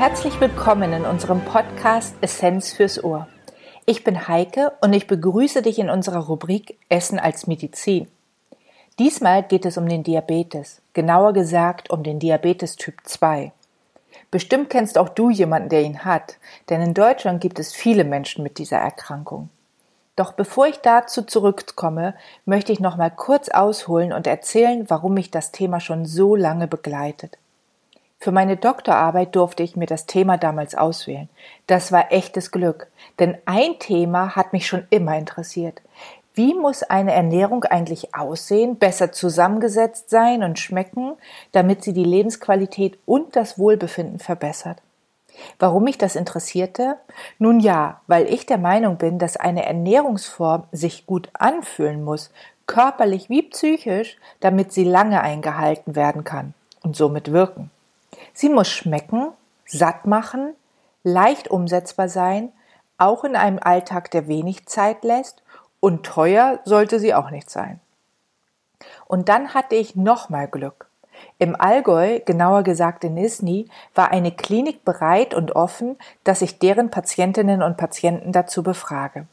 Herzlich willkommen in unserem Podcast Essenz fürs Ohr. Ich bin Heike und ich begrüße dich in unserer Rubrik Essen als Medizin. Diesmal geht es um den Diabetes, genauer gesagt um den Diabetes Typ 2. Bestimmt kennst auch du jemanden, der ihn hat, denn in Deutschland gibt es viele Menschen mit dieser Erkrankung. Doch bevor ich dazu zurückkomme, möchte ich noch mal kurz ausholen und erzählen, warum mich das Thema schon so lange begleitet. Für meine Doktorarbeit durfte ich mir das Thema damals auswählen. Das war echtes Glück, denn ein Thema hat mich schon immer interessiert. Wie muss eine Ernährung eigentlich aussehen, besser zusammengesetzt sein und schmecken, damit sie die Lebensqualität und das Wohlbefinden verbessert? Warum mich das interessierte? Nun ja, weil ich der Meinung bin, dass eine Ernährungsform sich gut anfühlen muss, körperlich wie psychisch, damit sie lange eingehalten werden kann und somit wirken. Sie muss schmecken, satt machen, leicht umsetzbar sein, auch in einem Alltag, der wenig Zeit lässt und teuer sollte sie auch nicht sein. Und dann hatte ich nochmal Glück. Im Allgäu, genauer gesagt in Isny, war eine Klinik bereit und offen, dass ich deren Patientinnen und Patienten dazu befrage.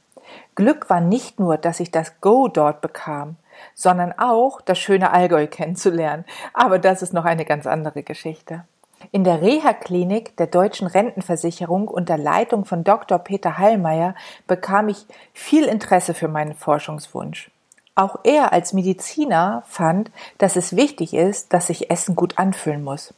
Glück war nicht nur, dass ich das Go dort bekam, sondern auch das schöne Allgäu kennenzulernen. Aber das ist noch eine ganz andere Geschichte. In der Reha-Klinik der Deutschen Rentenversicherung unter Leitung von Dr. Peter Heilmeier bekam ich viel Interesse für meinen Forschungswunsch. Auch er als Mediziner fand, dass es wichtig ist, dass sich Essen gut anfühlen muss.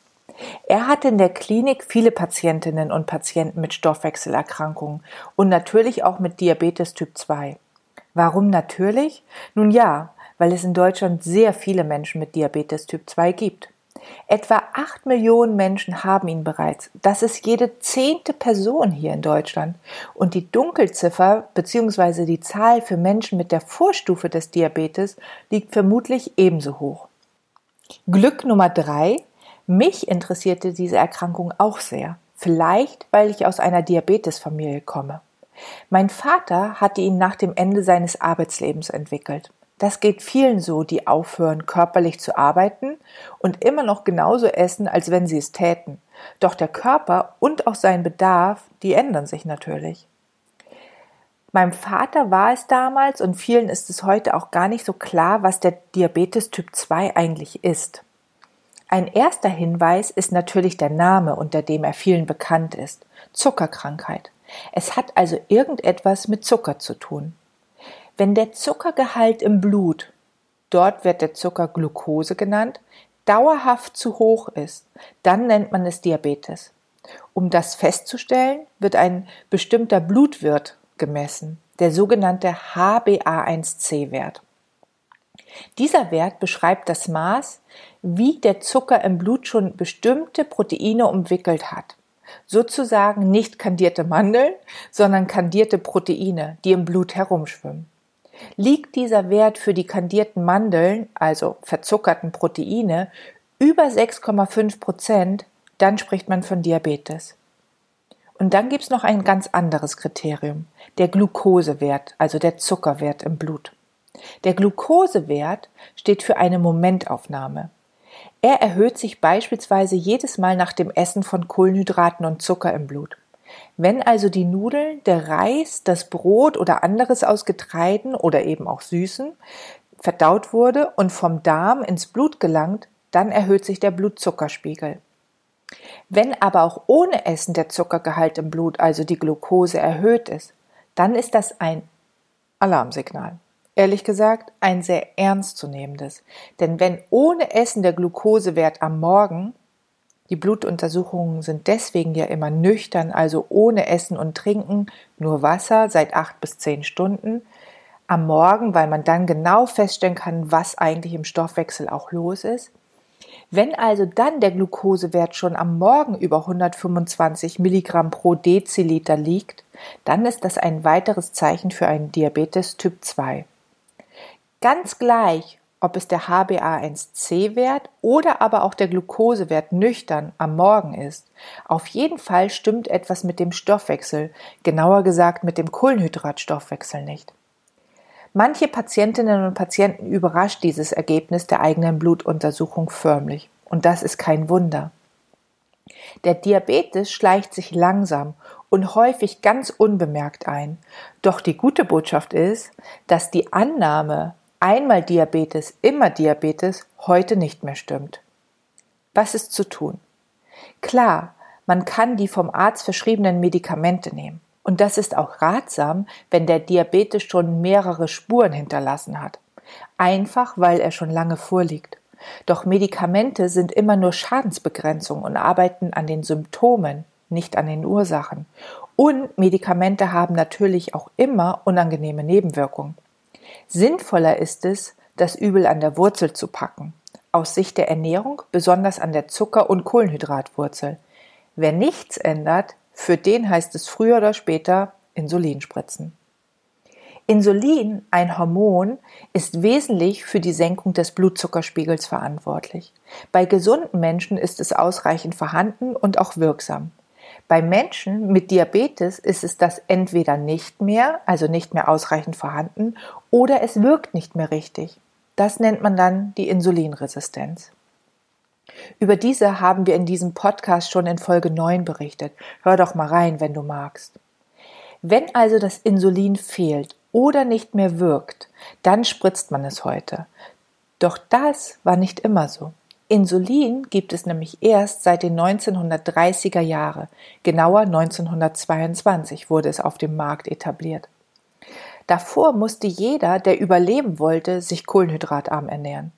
Er hatte in der Klinik viele Patientinnen und Patienten mit Stoffwechselerkrankungen und natürlich auch mit Diabetes Typ 2. Warum natürlich? Nun ja, weil es in Deutschland sehr viele Menschen mit Diabetes Typ 2 gibt. Etwa acht Millionen Menschen haben ihn bereits. Das ist jede zehnte Person hier in Deutschland. Und die Dunkelziffer bzw. die Zahl für Menschen mit der Vorstufe des Diabetes liegt vermutlich ebenso hoch. Glück Nummer drei. Mich interessierte diese Erkrankung auch sehr. Vielleicht, weil ich aus einer Diabetesfamilie komme. Mein Vater hatte ihn nach dem Ende seines Arbeitslebens entwickelt. Das geht vielen so, die aufhören, körperlich zu arbeiten und immer noch genauso essen, als wenn sie es täten. Doch der Körper und auch sein Bedarf, die ändern sich natürlich. Meinem Vater war es damals und vielen ist es heute auch gar nicht so klar, was der Diabetes Typ 2 eigentlich ist. Ein erster Hinweis ist natürlich der Name, unter dem er vielen bekannt ist. Zuckerkrankheit. Es hat also irgendetwas mit Zucker zu tun. Wenn der Zuckergehalt im Blut, dort wird der Zucker Glucose genannt, dauerhaft zu hoch ist, dann nennt man es Diabetes. Um das festzustellen, wird ein bestimmter Blutwirt gemessen, der sogenannte HbA1c-Wert. Dieser Wert beschreibt das Maß, wie der Zucker im Blut schon bestimmte Proteine umwickelt hat. Sozusagen nicht kandierte Mandeln, sondern kandierte Proteine, die im Blut herumschwimmen. Liegt dieser Wert für die kandierten Mandeln, also verzuckerten Proteine, über 6,5 Prozent, dann spricht man von Diabetes. Und dann gibt's noch ein ganz anderes Kriterium, der Glukosewert, also der Zuckerwert im Blut. Der Glukosewert steht für eine Momentaufnahme. Er erhöht sich beispielsweise jedes Mal nach dem Essen von Kohlenhydraten und Zucker im Blut. Wenn also die Nudeln, der Reis, das Brot oder anderes aus Getreiden oder eben auch Süßen verdaut wurde und vom Darm ins Blut gelangt, dann erhöht sich der Blutzuckerspiegel. Wenn aber auch ohne Essen der Zuckergehalt im Blut, also die Glucose, erhöht ist, dann ist das ein Alarmsignal. Ehrlich gesagt, ein sehr ernstzunehmendes. Denn wenn ohne Essen der Glukosewert am Morgen die Blutuntersuchungen sind deswegen ja immer nüchtern, also ohne Essen und Trinken, nur Wasser seit acht bis zehn Stunden am Morgen, weil man dann genau feststellen kann, was eigentlich im Stoffwechsel auch los ist. Wenn also dann der Glukosewert schon am Morgen über 125 Milligramm pro Deziliter liegt, dann ist das ein weiteres Zeichen für einen Diabetes Typ 2. Ganz gleich, ob es der HbA1c-Wert oder aber auch der Glukosewert nüchtern am Morgen ist. Auf jeden Fall stimmt etwas mit dem Stoffwechsel, genauer gesagt mit dem Kohlenhydratstoffwechsel nicht. Manche Patientinnen und Patienten überrascht dieses Ergebnis der eigenen Blutuntersuchung förmlich. Und das ist kein Wunder. Der Diabetes schleicht sich langsam und häufig ganz unbemerkt ein. Doch die gute Botschaft ist, dass die Annahme einmal Diabetes, immer Diabetes heute nicht mehr stimmt. Was ist zu tun? Klar, man kann die vom Arzt verschriebenen Medikamente nehmen. Und das ist auch ratsam, wenn der Diabetes schon mehrere Spuren hinterlassen hat. Einfach weil er schon lange vorliegt. Doch Medikamente sind immer nur Schadensbegrenzung und arbeiten an den Symptomen, nicht an den Ursachen. Und Medikamente haben natürlich auch immer unangenehme Nebenwirkungen. Sinnvoller ist es, das Übel an der Wurzel zu packen. Aus Sicht der Ernährung besonders an der Zucker- und Kohlenhydratwurzel. Wer nichts ändert, für den heißt es früher oder später Insulin spritzen. Insulin, ein Hormon, ist wesentlich für die Senkung des Blutzuckerspiegels verantwortlich. Bei gesunden Menschen ist es ausreichend vorhanden und auch wirksam. Bei Menschen mit Diabetes ist es das entweder nicht mehr, also nicht mehr ausreichend vorhanden, oder es wirkt nicht mehr richtig. Das nennt man dann die Insulinresistenz. Über diese haben wir in diesem Podcast schon in Folge 9 berichtet. Hör doch mal rein, wenn du magst. Wenn also das Insulin fehlt oder nicht mehr wirkt, dann spritzt man es heute. Doch das war nicht immer so. Insulin gibt es nämlich erst seit den 1930er Jahre, genauer 1922 wurde es auf dem Markt etabliert. Davor musste jeder, der überleben wollte, sich kohlenhydratarm ernähren.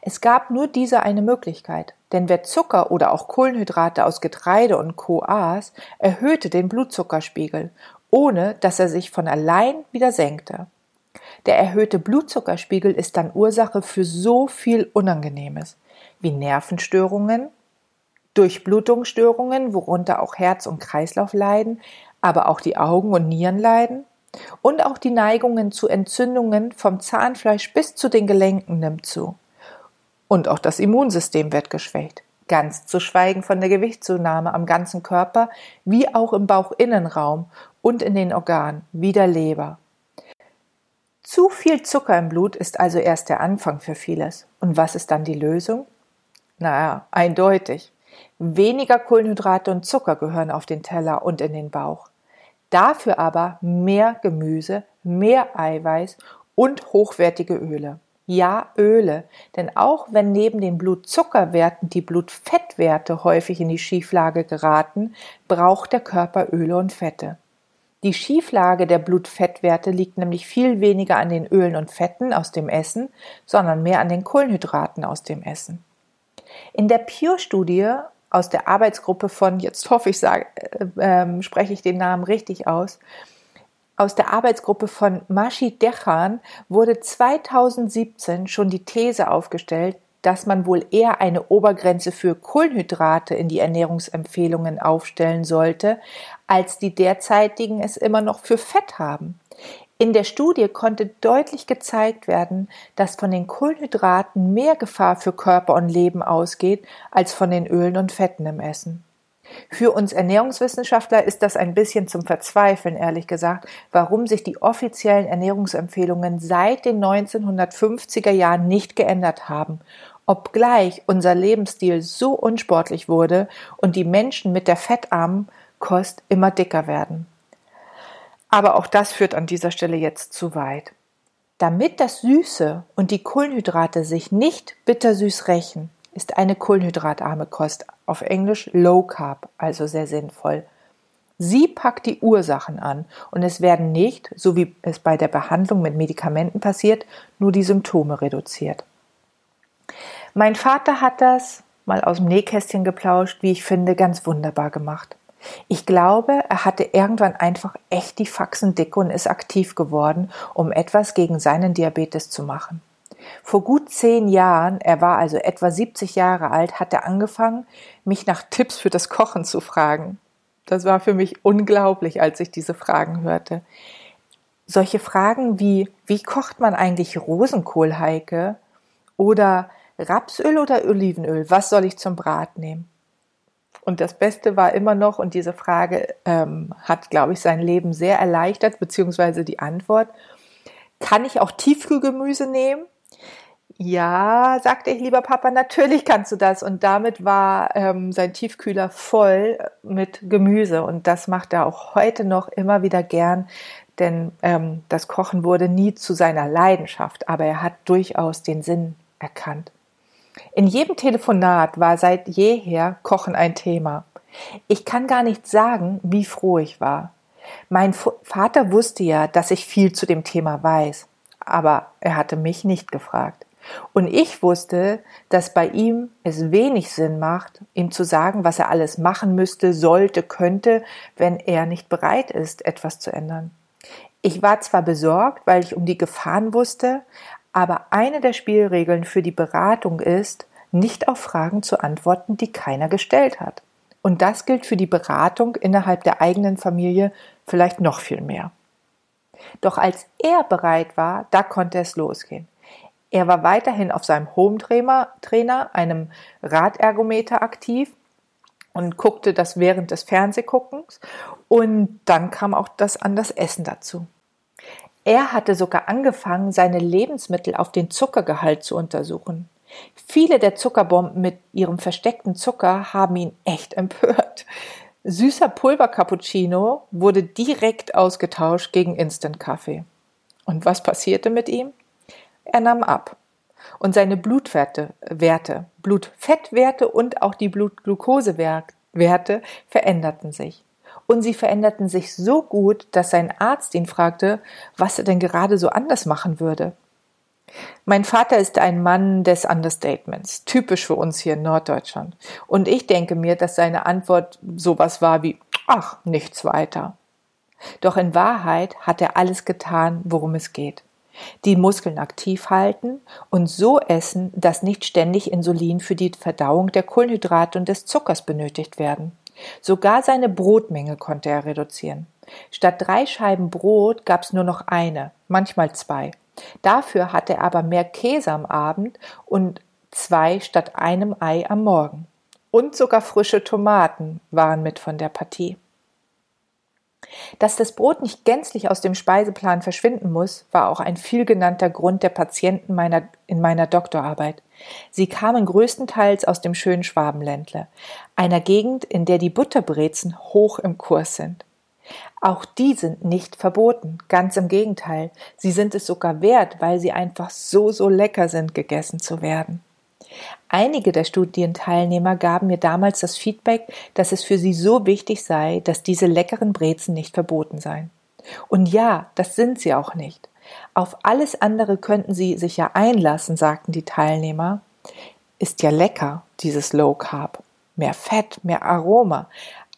Es gab nur diese eine Möglichkeit, denn wer Zucker oder auch Kohlenhydrate aus Getreide und Co. aß, erhöhte den Blutzuckerspiegel ohne dass er sich von allein wieder senkte. Der erhöhte Blutzuckerspiegel ist dann Ursache für so viel Unangenehmes wie Nervenstörungen, Durchblutungsstörungen, worunter auch Herz und Kreislauf leiden, aber auch die Augen und Nieren leiden und auch die Neigungen zu Entzündungen vom Zahnfleisch bis zu den Gelenken nimmt zu. Und auch das Immunsystem wird geschwächt. Ganz zu schweigen von der Gewichtszunahme am ganzen Körper wie auch im Bauchinnenraum und in den Organen wie der Leber. Zu viel Zucker im Blut ist also erst der Anfang für vieles. Und was ist dann die Lösung? Naja, eindeutig. Weniger Kohlenhydrate und Zucker gehören auf den Teller und in den Bauch. Dafür aber mehr Gemüse, mehr Eiweiß und hochwertige Öle. Ja, Öle, denn auch wenn neben den Blutzuckerwerten die Blutfettwerte häufig in die Schieflage geraten, braucht der Körper Öle und Fette. Die Schieflage der Blutfettwerte liegt nämlich viel weniger an den Ölen und Fetten aus dem Essen, sondern mehr an den Kohlenhydraten aus dem Essen. In der Pure-Studie aus der Arbeitsgruppe von, jetzt hoffe ich, sage, äh, äh, spreche ich den Namen richtig aus, aus der Arbeitsgruppe von Mashi Dechan wurde 2017 schon die These aufgestellt, dass man wohl eher eine Obergrenze für Kohlenhydrate in die Ernährungsempfehlungen aufstellen sollte, als die derzeitigen es immer noch für Fett haben. In der Studie konnte deutlich gezeigt werden, dass von den Kohlenhydraten mehr Gefahr für Körper und Leben ausgeht als von den Ölen und Fetten im Essen. Für uns Ernährungswissenschaftler ist das ein bisschen zum Verzweifeln, ehrlich gesagt, warum sich die offiziellen Ernährungsempfehlungen seit den 1950er Jahren nicht geändert haben obgleich unser Lebensstil so unsportlich wurde und die Menschen mit der fettarmen Kost immer dicker werden. Aber auch das führt an dieser Stelle jetzt zu weit. Damit das Süße und die Kohlenhydrate sich nicht bittersüß rächen, ist eine kohlenhydratarme Kost auf Englisch Low Carb also sehr sinnvoll. Sie packt die Ursachen an und es werden nicht, so wie es bei der Behandlung mit Medikamenten passiert, nur die Symptome reduziert. Mein Vater hat das, mal aus dem Nähkästchen geplauscht, wie ich finde, ganz wunderbar gemacht. Ich glaube, er hatte irgendwann einfach echt die Faxen dick und ist aktiv geworden, um etwas gegen seinen Diabetes zu machen. Vor gut zehn Jahren, er war also etwa 70 Jahre alt, hat er angefangen, mich nach Tipps für das Kochen zu fragen. Das war für mich unglaublich, als ich diese Fragen hörte. Solche Fragen wie, wie kocht man eigentlich Rosenkohl, Heike? Oder Rapsöl oder Olivenöl? Was soll ich zum Brat nehmen? Und das Beste war immer noch, und diese Frage ähm, hat, glaube ich, sein Leben sehr erleichtert, beziehungsweise die Antwort, kann ich auch Tiefkühlgemüse nehmen? Ja, sagte ich, lieber Papa, natürlich kannst du das. Und damit war ähm, sein Tiefkühler voll mit Gemüse. Und das macht er auch heute noch immer wieder gern, denn ähm, das Kochen wurde nie zu seiner Leidenschaft, aber er hat durchaus den Sinn erkannt. In jedem Telefonat war seit jeher Kochen ein Thema. Ich kann gar nicht sagen, wie froh ich war. Mein Vater wusste ja, dass ich viel zu dem Thema weiß, aber er hatte mich nicht gefragt. Und ich wusste, dass bei ihm es wenig Sinn macht, ihm zu sagen, was er alles machen müsste, sollte, könnte, wenn er nicht bereit ist, etwas zu ändern. Ich war zwar besorgt, weil ich um die Gefahren wusste, aber eine der Spielregeln für die Beratung ist, nicht auf Fragen zu antworten, die keiner gestellt hat. Und das gilt für die Beratung innerhalb der eigenen Familie vielleicht noch viel mehr. Doch als er bereit war, da konnte es losgehen. Er war weiterhin auf seinem Home-Trainer, einem Radergometer aktiv und guckte das während des Fernsehguckens und dann kam auch das an das Essen dazu. Er hatte sogar angefangen, seine Lebensmittel auf den Zuckergehalt zu untersuchen. Viele der Zuckerbomben mit ihrem versteckten Zucker haben ihn echt empört. Süßer Pulver-Cappuccino wurde direkt ausgetauscht gegen Instant-Kaffee. Und was passierte mit ihm? Er nahm ab. Und seine Blutwerte, Werte, Blutfettwerte und auch die Blutglukosewerte veränderten sich und sie veränderten sich so gut, dass sein Arzt ihn fragte, was er denn gerade so anders machen würde. Mein Vater ist ein Mann des Understatements, typisch für uns hier in Norddeutschland. Und ich denke mir, dass seine Antwort sowas war wie, ach, nichts weiter. Doch in Wahrheit hat er alles getan, worum es geht. Die Muskeln aktiv halten und so essen, dass nicht ständig Insulin für die Verdauung der Kohlenhydrate und des Zuckers benötigt werden. Sogar seine Brotmenge konnte er reduzieren. Statt drei Scheiben Brot gab es nur noch eine, manchmal zwei. Dafür hatte er aber mehr Käse am Abend und zwei statt einem Ei am Morgen. Und sogar frische Tomaten waren mit von der Partie. Dass das Brot nicht gänzlich aus dem Speiseplan verschwinden muss, war auch ein vielgenannter Grund der Patienten meiner, in meiner Doktorarbeit. Sie kamen größtenteils aus dem schönen Schwabenländle, einer Gegend, in der die Butterbrezen hoch im Kurs sind. Auch die sind nicht verboten, ganz im Gegenteil, sie sind es sogar wert, weil sie einfach so, so lecker sind, gegessen zu werden. Einige der Studienteilnehmer gaben mir damals das Feedback, dass es für sie so wichtig sei, dass diese leckeren Brezen nicht verboten seien. Und ja, das sind sie auch nicht. Auf alles andere könnten sie sich ja einlassen, sagten die Teilnehmer. Ist ja lecker, dieses Low Carb. Mehr Fett, mehr Aroma.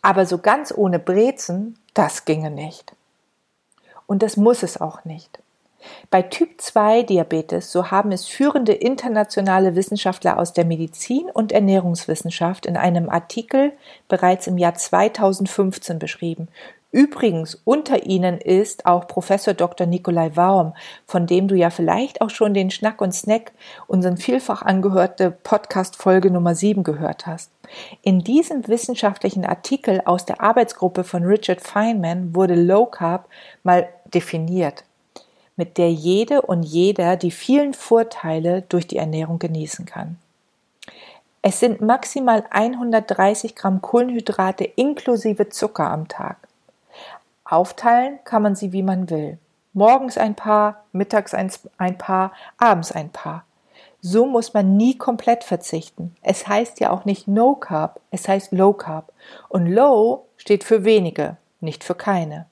Aber so ganz ohne Brezen, das ginge nicht. Und das muss es auch nicht. Bei Typ 2 Diabetes, so haben es führende internationale Wissenschaftler aus der Medizin und Ernährungswissenschaft in einem Artikel bereits im Jahr 2015 beschrieben. Übrigens unter ihnen ist auch Professor Dr. Nikolai Waum, von dem du ja vielleicht auch schon den Schnack und Snack, unseren vielfach angehörte Podcast Folge Nummer 7 gehört hast. In diesem wissenschaftlichen Artikel aus der Arbeitsgruppe von Richard Feynman wurde Low Carb mal definiert mit der jede und jeder die vielen Vorteile durch die Ernährung genießen kann. Es sind maximal 130 Gramm Kohlenhydrate inklusive Zucker am Tag. Aufteilen kann man sie wie man will. Morgens ein paar, mittags ein paar, abends ein paar. So muss man nie komplett verzichten. Es heißt ja auch nicht No Carb, es heißt Low Carb. Und Low steht für wenige, nicht für keine.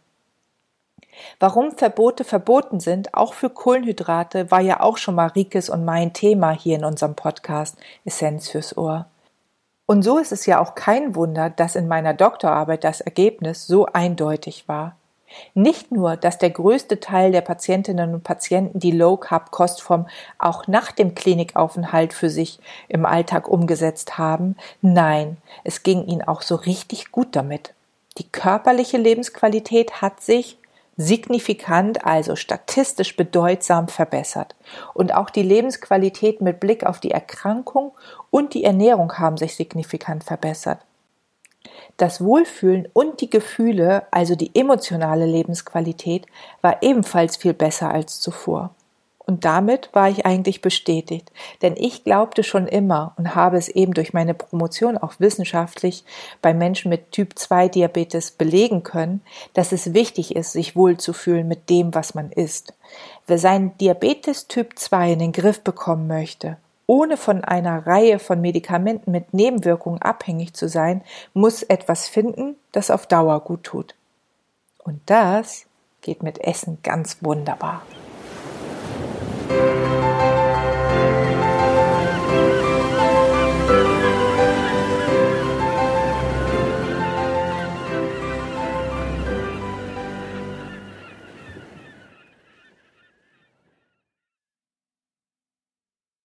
Warum Verbote verboten sind, auch für Kohlenhydrate, war ja auch schon mal Rikes und mein Thema hier in unserem Podcast Essenz fürs Ohr. Und so ist es ja auch kein Wunder, dass in meiner Doktorarbeit das Ergebnis so eindeutig war. Nicht nur, dass der größte Teil der Patientinnen und Patienten die Low Carb Kostform auch nach dem Klinikaufenthalt für sich im Alltag umgesetzt haben, nein, es ging ihnen auch so richtig gut damit. Die körperliche Lebensqualität hat sich, signifikant, also statistisch bedeutsam verbessert. Und auch die Lebensqualität mit Blick auf die Erkrankung und die Ernährung haben sich signifikant verbessert. Das Wohlfühlen und die Gefühle, also die emotionale Lebensqualität, war ebenfalls viel besser als zuvor. Und damit war ich eigentlich bestätigt, denn ich glaubte schon immer und habe es eben durch meine Promotion auch wissenschaftlich bei Menschen mit Typ 2 Diabetes belegen können, dass es wichtig ist, sich wohlzufühlen mit dem, was man isst. Wer seinen Diabetes Typ 2 in den Griff bekommen möchte, ohne von einer Reihe von Medikamenten mit Nebenwirkungen abhängig zu sein, muss etwas finden, das auf Dauer gut tut. Und das geht mit Essen ganz wunderbar.